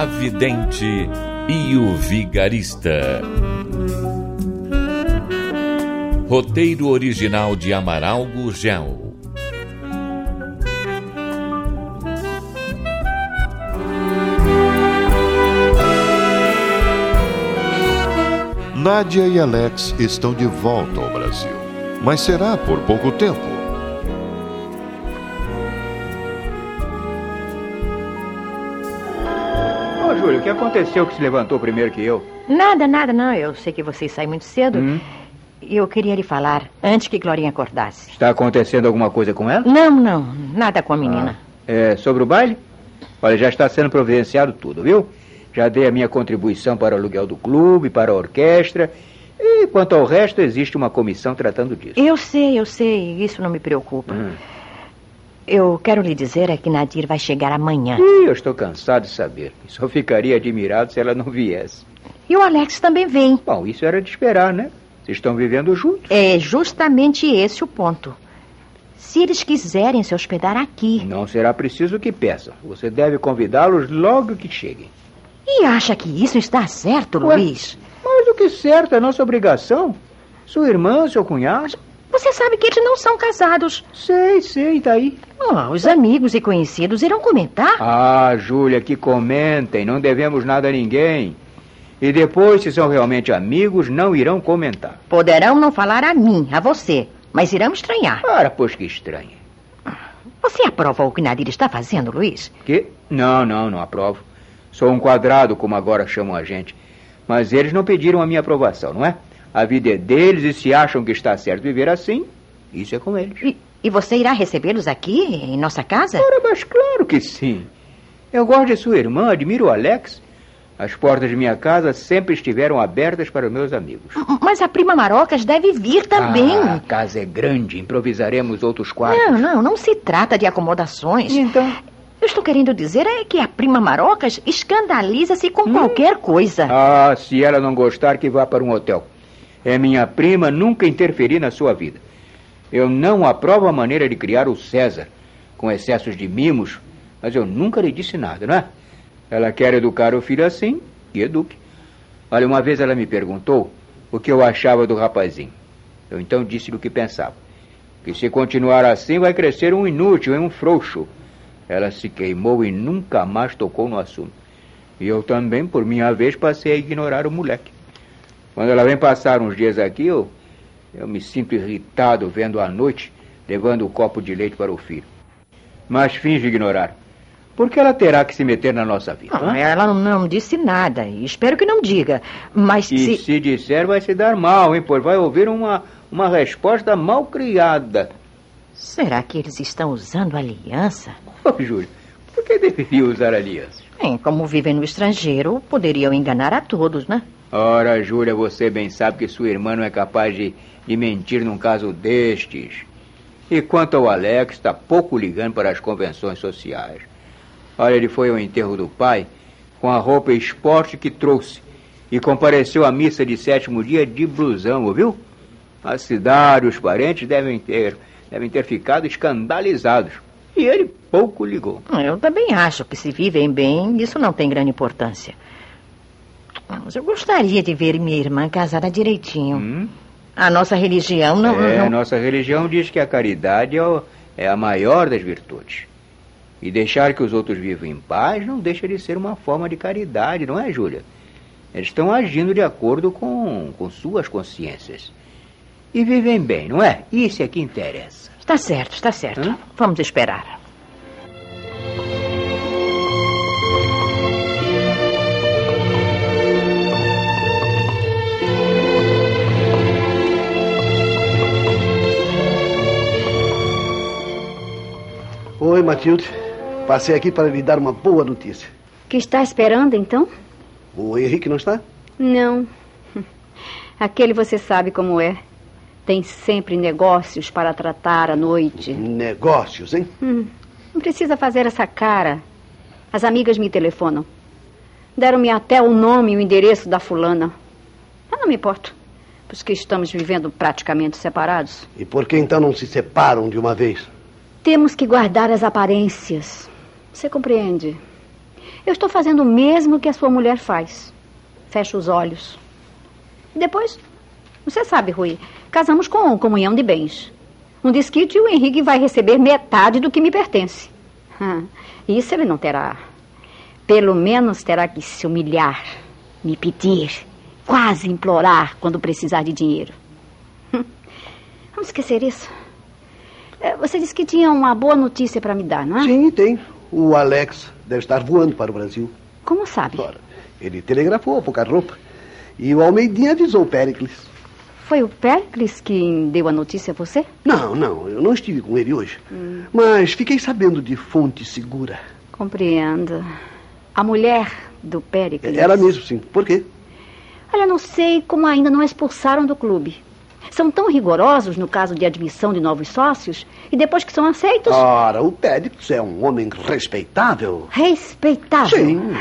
A Vidente e o Vigarista. Roteiro original de Amaral Gurgel. Nádia e Alex estão de volta ao Brasil. Mas será por pouco tempo. Ô, Júlio, o que aconteceu que se levantou primeiro que eu? Nada, nada, não. Eu sei que vocês saem muito cedo. Hum? Eu queria lhe falar antes que Glorinha acordasse. Está acontecendo alguma coisa com ela? Não, não. Nada com a menina. É, sobre o baile? Olha, já está sendo providenciado tudo, viu? Já dei a minha contribuição para o aluguel do clube, para a orquestra. E quanto ao resto, existe uma comissão tratando disso. Eu sei, eu sei. Isso não me preocupa. Hum. Eu quero lhe dizer é que Nadir vai chegar amanhã. Ih, eu estou cansado de saber. Só ficaria admirado se ela não viesse. E o Alex também vem. Bom, isso era de esperar, né? Vocês estão vivendo juntos. É justamente esse o ponto. Se eles quiserem se hospedar aqui. Não será preciso que peçam. Você deve convidá-los logo que cheguem. E acha que isso está certo, Ué? Luiz? Mais do que certo, é nossa obrigação. Sua irmã, seu cunhado. Você sabe que eles não são casados. Sei, sei, tá aí. Oh, os amigos e conhecidos irão comentar. Ah, Júlia, que comentem. Não devemos nada a ninguém. E depois, se são realmente amigos, não irão comentar. Poderão não falar a mim, a você, mas irão estranhar. Para, pois que estranha. Você aprova o que Nadir está fazendo, Luiz? Que? Não, não, não aprovo. Sou um quadrado, como agora chamam a gente. Mas eles não pediram a minha aprovação, não é? A vida é deles e se acham que está certo viver assim, isso é com eles. E, e você irá recebê-los aqui, em nossa casa? Ora, mas claro que sim. Eu gosto de sua irmã, admiro o Alex. As portas de minha casa sempre estiveram abertas para os meus amigos. Mas a prima Marocas deve vir também. Ah, a casa é grande, improvisaremos outros quartos. Não, não, não se trata de acomodações. E então? Eu estou querendo dizer é que a prima Marocas escandaliza-se com qualquer coisa. Ah, se ela não gostar, que vá para um hotel. É minha prima, nunca interferi na sua vida. Eu não aprovo a maneira de criar o César, com excessos de mimos, mas eu nunca lhe disse nada, não é? Ela quer educar o filho assim, que eduque. Olha, uma vez ela me perguntou o que eu achava do rapazinho. Eu então disse-lhe o que pensava. Que se continuar assim, vai crescer um inútil, um frouxo. Ela se queimou e nunca mais tocou no assunto. E eu também, por minha vez, passei a ignorar o moleque. Quando ela vem passar uns dias aqui, eu, eu me sinto irritado vendo à noite levando o copo de leite para o filho. Mas finge ignorar. Por que ela terá que se meter na nossa vida? Não, ela não, disse nada e espero que não diga. Mas E se... se disser, vai se dar mal, hein? Pois vai ouvir uma, uma resposta mal criada. Será que eles estão usando aliança? Ô, Júlio, por que deveria usar alianças? Bem, como vivem no estrangeiro, poderiam enganar a todos, né? Ora, Júlia, você bem sabe que sua irmã não é capaz de, de mentir num caso destes. E quanto ao Alex, está pouco ligando para as convenções sociais. Olha, ele foi ao enterro do pai com a roupa esporte que trouxe e compareceu à missa de sétimo dia de blusão, ouviu? A cidade, os parentes devem ter, devem ter ficado escandalizados. E ele pouco ligou. Eu também acho que se vivem bem, isso não tem grande importância. Mas eu gostaria de ver minha irmã casada direitinho. Hum? A nossa religião não. é, não- nossa religião diz que a caridade é, é a maior das virtudes. E deixar que os outros vivam em paz não deixa de ser uma forma de caridade, não é, Júlia? Eles estão agindo de acordo com, com suas consciências. E vivem bem, não é? Isso é que interessa. Está certo, está certo. Hã? Vamos esperar. Matilde. Passei aqui para lhe dar uma boa notícia. Que está esperando, então? O Henrique não está? Não. Aquele você sabe como é. Tem sempre negócios para tratar à noite. Negócios, hein? Hum, não precisa fazer essa cara. As amigas me telefonam. Deram-me até o nome e o endereço da fulana. Mas não me importo, pois que estamos vivendo praticamente separados. E por que então não se separam de uma vez? Temos que guardar as aparências. Você compreende? Eu estou fazendo o mesmo que a sua mulher faz. Fecha os olhos. Depois, você sabe, Rui, casamos com comunhão de bens. Um desquite e o Henrique vai receber metade do que me pertence. Hum, isso ele não terá. Pelo menos terá que se humilhar, me pedir, quase implorar quando precisar de dinheiro. Hum, vamos esquecer isso. É, você disse que tinha uma boa notícia para me dar, não é? Sim, tem. O Alex deve estar voando para o Brasil. Como sabe? Ora, ele telegrafou a pouca roupa. E o Almeidinha avisou o Péricles. Foi o Péricles que deu a notícia a você? Não, não, eu não estive com ele hoje. Hum. Mas fiquei sabendo de fonte segura. Compreendo. A mulher do Péricles. Ela mesmo, sim. Por quê? Olha, não sei como ainda não expulsaram do clube. São tão rigorosos no caso de admissão de novos sócios e depois que são aceitos. Ora, o Péricles é um homem respeitável. Respeitável? Sim.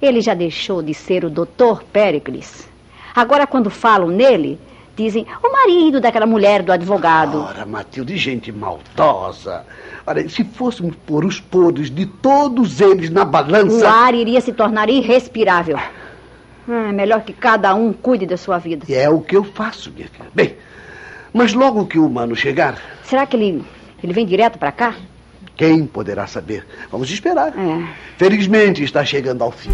Ele já deixou de ser o doutor Péricles. Agora, quando falam nele, dizem o marido daquela mulher do advogado. Ora, Matilde, gente maldosa. Ora, se fôssemos pôr os podres de todos eles na balança. O ar iria se tornar irrespirável. É melhor que cada um cuide da sua vida. É o que eu faço, minha filha. Bem, mas logo que o mano chegar. Será que ele, ele vem direto para cá? Quem poderá saber? Vamos esperar. É. Felizmente está chegando ao fim.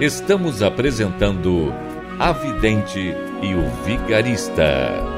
Estamos apresentando A Vidente e o Vigarista.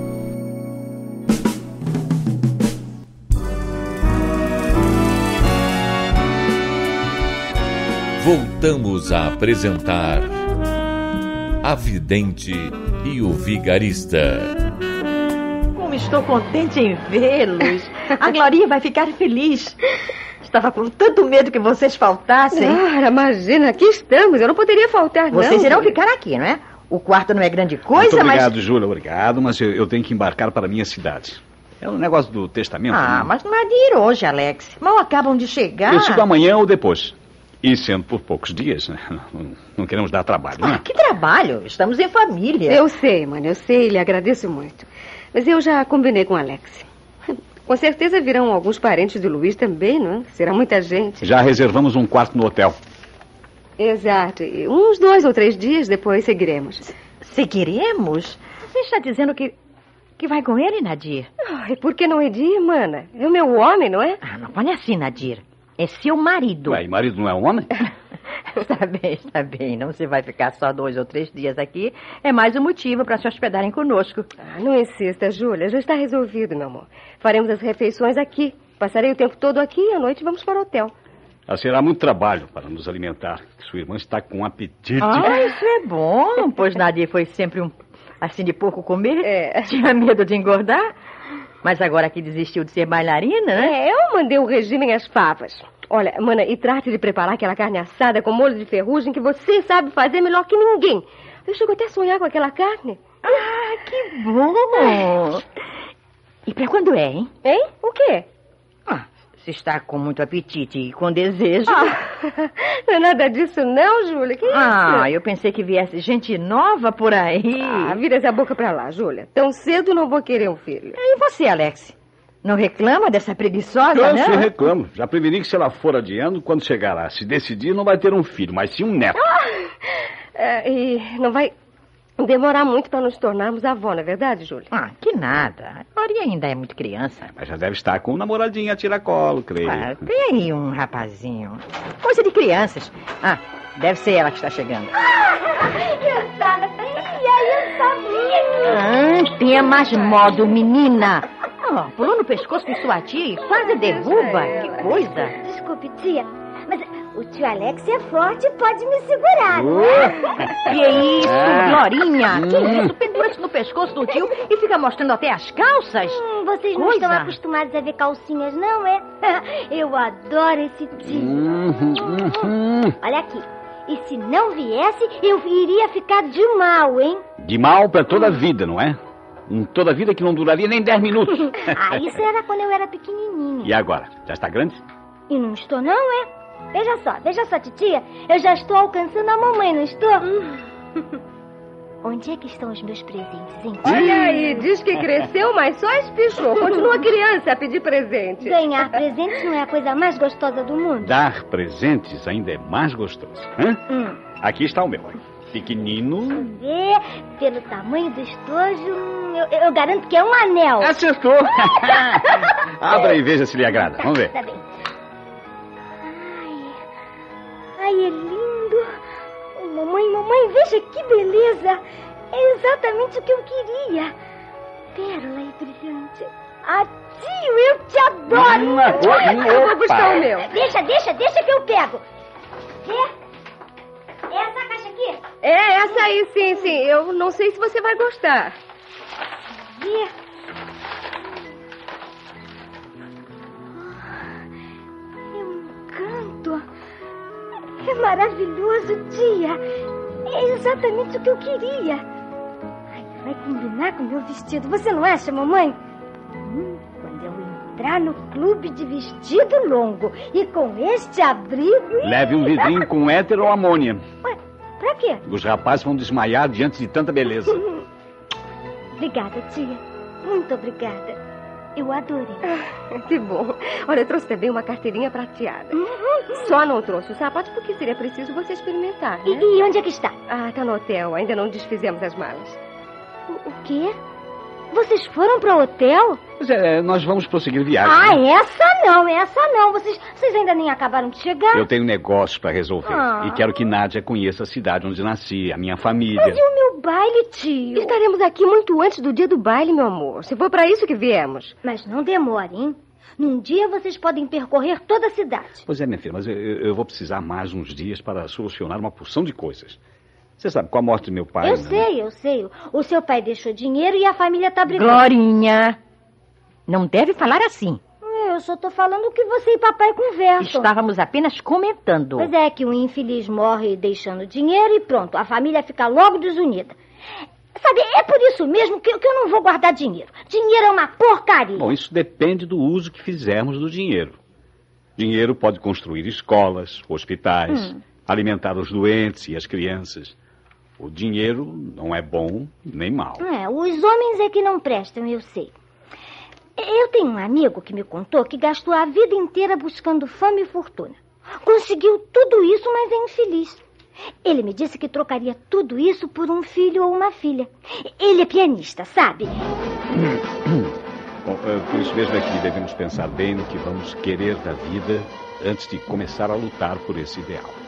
Voltamos a apresentar A Vidente e o Vigarista. Como estou contente em vê-los. A Glorinha vai ficar feliz. Estava com tanto medo que vocês faltassem. Ah, imagina, aqui estamos. Eu não poderia faltar, não. Vocês irão ficar aqui, não é? O quarto não é grande coisa, Muito obrigado, mas... Júlia, obrigado, mas eu, eu, tenho que embarcar para a minha cidade. É um negócio do testamento. Ah, né? mas não é de ir hoje, Alex. Mal acabam de chegar. Eu sigo amanhã ou depois. E sendo por poucos dias, né? não, não, queremos dar trabalho, ah, né? Que trabalho? Estamos em família. Eu sei, mano, eu sei, lhe agradeço muito. Mas eu já combinei com o Alex. Com certeza virão alguns parentes do Luiz também, não é? Será muita gente. Já reservamos um quarto no hotel. Exato. E uns dois ou três dias depois seguiremos. Seguiremos? Você está dizendo que, que vai com ele, Nadir? E por que não Edir, mana? É o meu homem, não é? Ah, não fale assim, Nadir. É seu marido. Ué, e marido não é um homem? está bem, está bem. Não se vai ficar só dois ou três dias aqui. É mais um motivo para se hospedarem conosco. Ah, não insista, Júlia. Já está resolvido, meu amor. Faremos as refeições aqui. Passarei o tempo todo aqui e à noite vamos para o hotel. Ah, será muito trabalho para nos alimentar. Sua irmã está com um apetite. Ah, isso é bom, pois Nadir foi sempre um assim de pouco comer. É. Tinha medo de engordar. Mas agora que desistiu de ser bailarina, né? É, eu mandei o regime às favas. Olha, mana, e trate de preparar aquela carne assada com molho de ferrugem que você sabe fazer melhor que ninguém. Eu chego até a sonhar com aquela carne. Ah, que bom! E para quando é, hein? Hein? O quê? Ah, se está com muito apetite e com desejo. Ah, não é nada disso, não, Júlia. Que ah, isso? eu pensei que viesse gente nova por aí. Ah, vira essa boca pra lá, Júlia. Tão cedo não vou querer um filho. E você, Alex? Não reclama dessa preguiçosa, Eu não? sim reclamo. Já preveni que se ela for adiando, quando chegar lá, se decidir, não vai ter um filho, mas sim um neto. É, e não vai. Demorar muito para nos tornarmos avó, não é verdade, Júlia? Ah, que nada. A Maria ainda é muito criança. Mas já deve estar com um namoradinho a tiracolo, creio. Ah, tem aí um rapazinho. Coisa de crianças. Ah, deve ser ela que está chegando. Eu sabia, eu sabia. Ah, tenha mais modo, menina. Ah, pulou no pescoço de sua tia e quase derruba. Que coisa. Desculpe, tia, mas o tio Alex é forte e pode me segurar. Que é isso, Ah. Glorinha? Que Hum. isso? Pendura-se no pescoço do tio e fica mostrando até as calças. Hum, vocês não Coisa. estão acostumados a ver calcinhas, não é? Eu adoro esse tio. Uhum, uhum. Olha aqui. E se não viesse, eu iria ficar de mal, hein? De mal pra toda a vida, não é? Um toda a vida que não duraria nem 10 minutos. Ah, isso era quando eu era pequenininha. E agora? Já está grande? E não estou, não, é? Veja só, veja só, titia. Eu já estou alcançando a mamãe, não estou? Onde é que estão os meus presentes, hein? Olha aí, diz que cresceu, mas só espichou. Continua criança a pedir presente. Ganhar presentes não é a coisa mais gostosa do mundo? Dar presentes ainda é mais gostoso. Hã? Hum. Aqui está o meu. Pequenino. Vê, pelo tamanho do estojo, hum, eu, eu garanto que é um anel. Acertou! Abra e veja se lhe agrada. Vamos ver. Tá bem. Mamãe, veja que beleza. É exatamente o que eu queria. Pérola e brilhante. Ah, tio, eu te adoro. Hum, opa. Vou buscar o meu. Deixa, deixa, deixa que eu pego. Vê? Essa caixa aqui. É, essa aí, sim, sim. Eu não sei se você vai gostar. Vê? É um encanto. É maravilhoso, tia. É exatamente o que eu queria. Ai, vai combinar com o meu vestido. Você não acha, mamãe? Hum, quando eu entrar no clube de vestido longo e com este abrigo... Leve um vidrinho com éter ou amônia. Ué, pra quê? Os rapazes vão desmaiar diante de tanta beleza. Obrigada, tia. Muito obrigada. Eu adorei. Que bom. Olha, eu trouxe também uma carteirinha prateada. Só não trouxe o sapato porque seria preciso você experimentar, E, né? e onde é que está? Ah, tá no hotel. Ainda não desfizemos as malas. O, o quê? Vocês foram para o hotel? Pois é, nós vamos prosseguir viagem. Ah, né? essa não, essa não. Vocês, vocês ainda nem acabaram de chegar. Eu tenho um negócio para resolver. Ah. E quero que Nádia conheça a cidade onde nasci, a minha família. Mas e o meu baile, tio? Estaremos aqui muito antes do dia do baile, meu amor. Se for para isso que viemos. Mas não demore, hein? Num dia vocês podem percorrer toda a cidade. Pois é, minha filha, mas eu, eu vou precisar mais uns dias para solucionar uma porção de coisas. Você sabe, com a morte do meu pai. eu né? sei, eu sei. O seu pai deixou dinheiro e a família tá brigando. Glorinha, não deve falar assim. Eu só tô falando o que você e papai conversam. Estávamos apenas comentando. Pois é, que um infeliz morre deixando dinheiro e pronto, a família fica logo desunida. Sabe, é por isso mesmo que, que eu não vou guardar dinheiro. Dinheiro é uma porcaria. Bom, isso depende do uso que fizermos do dinheiro. Dinheiro pode construir escolas, hospitais, Hum. alimentar os doentes e as crianças. O dinheiro não é bom nem mal. É, os homens é que não prestam, eu sei. Eu tenho um amigo que me contou que gastou a vida inteira buscando fama e fortuna. Conseguiu tudo isso, mas é infeliz. Ele me disse que trocaria tudo isso por um filho ou uma filha. Ele é pianista, sabe? Bom, eh, por isso mesmo é que devemos pensar bem no que vamos querer da vida antes de começar a lutar por esse ideal.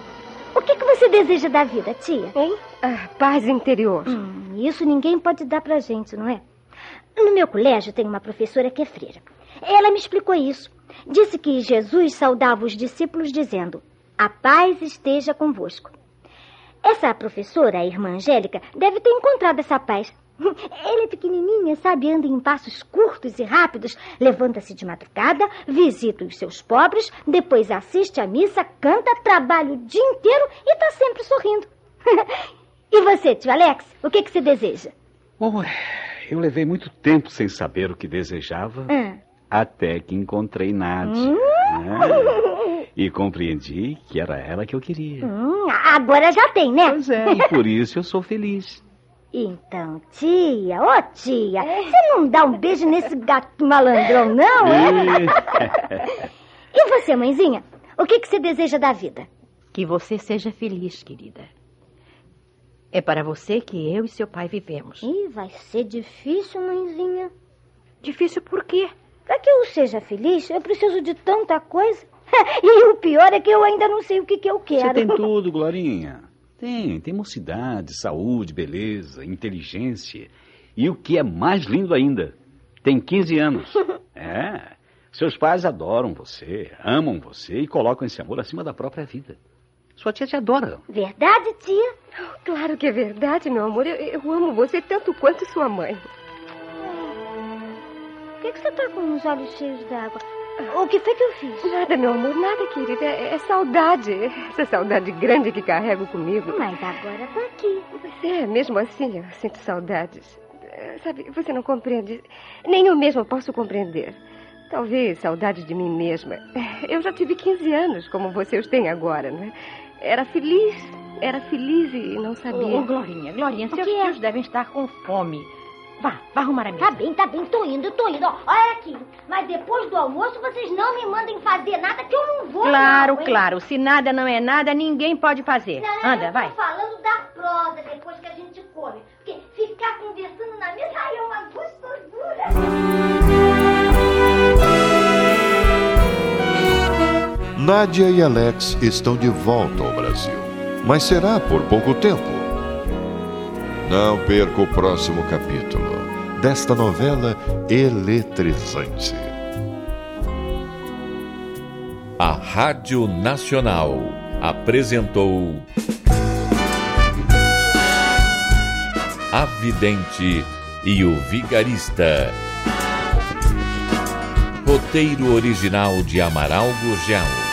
O que, que você deseja da vida, tia? Hein? Ah, paz interior. Hum, isso ninguém pode dar pra gente, não é? No meu colégio tem uma professora que é freira. Ela me explicou isso. Disse que Jesus saudava os discípulos dizendo: A paz esteja convosco. Essa professora, a irmã Angélica, deve ter encontrado essa paz. Ela é pequenininha, sabe? Anda em passos curtos e rápidos, levanta-se de madrugada, visita os seus pobres, depois assiste à missa, canta, trabalha o dia inteiro e tá sempre sorrindo. e você, tio Alex, o que, que você deseja? Bom, eu levei muito tempo sem saber o que desejava, Ah. até que encontrei Nádia. Hum. né? E compreendi que era ela que eu queria. Hum, agora já tem, né? Pois é, e por isso eu sou feliz. Então, tia, ô tia, você não dá um beijo nesse gato malandrão, não, é? E você, mãezinha? O que, que você deseja da vida? Que você seja feliz, querida. É para você que eu e seu pai vivemos. Ih, vai ser difícil, mãezinha. Difícil por quê? Para que eu seja feliz, eu preciso de tanta coisa. e o pior é que eu ainda não sei o que, que eu quero. Você tem tudo, Glorinha. Tem, tem mocidade, saúde, beleza, inteligência. E o que é mais lindo ainda, tem 15 anos. É. Seus pais adoram você, amam você e colocam esse amor acima da própria vida. Sua tia te adora. Verdade, tia? Claro que é verdade, meu amor. Eu, eu amo você tanto quanto sua mãe. Por que, que você tá com os olhos cheios d'água? O que foi que eu fiz? Nada, meu amor, nada, querida. É, é saudade. Essa saudade grande que carrego comigo. Mas agora tá aqui. Pois é, mesmo assim eu sinto saudades. Sabe, você não compreende. Nem eu mesma posso compreender. Talvez saudade de mim mesma. Eu já tive 15 anos, como você os tem agora, não é? Era feliz, era feliz e não sabia. Ô, Glorinha, Glorinha, O seus que é? filhos devem estar com fome. Vá, vá arrumar a mesa. Tá bem, tá bem, tô indo, tô indo. Olha aqui. Mas depois do almoço vocês não me mandem fazer nada que eu não vou. Claro, não, claro. Se nada não é nada, ninguém pode fazer. Não, não, Anda, eu vai. tô falando da prosa depois que a gente come. Porque ficar conversando na mesa ai, é uma gostosura. Nádia e Alex estão de volta ao Brasil. Mas será por pouco tempo. Não perca o próximo capítulo desta novela eletrizante. A Rádio Nacional apresentou A Vidente e o Vigarista. Roteiro original de Amaral Gurgel.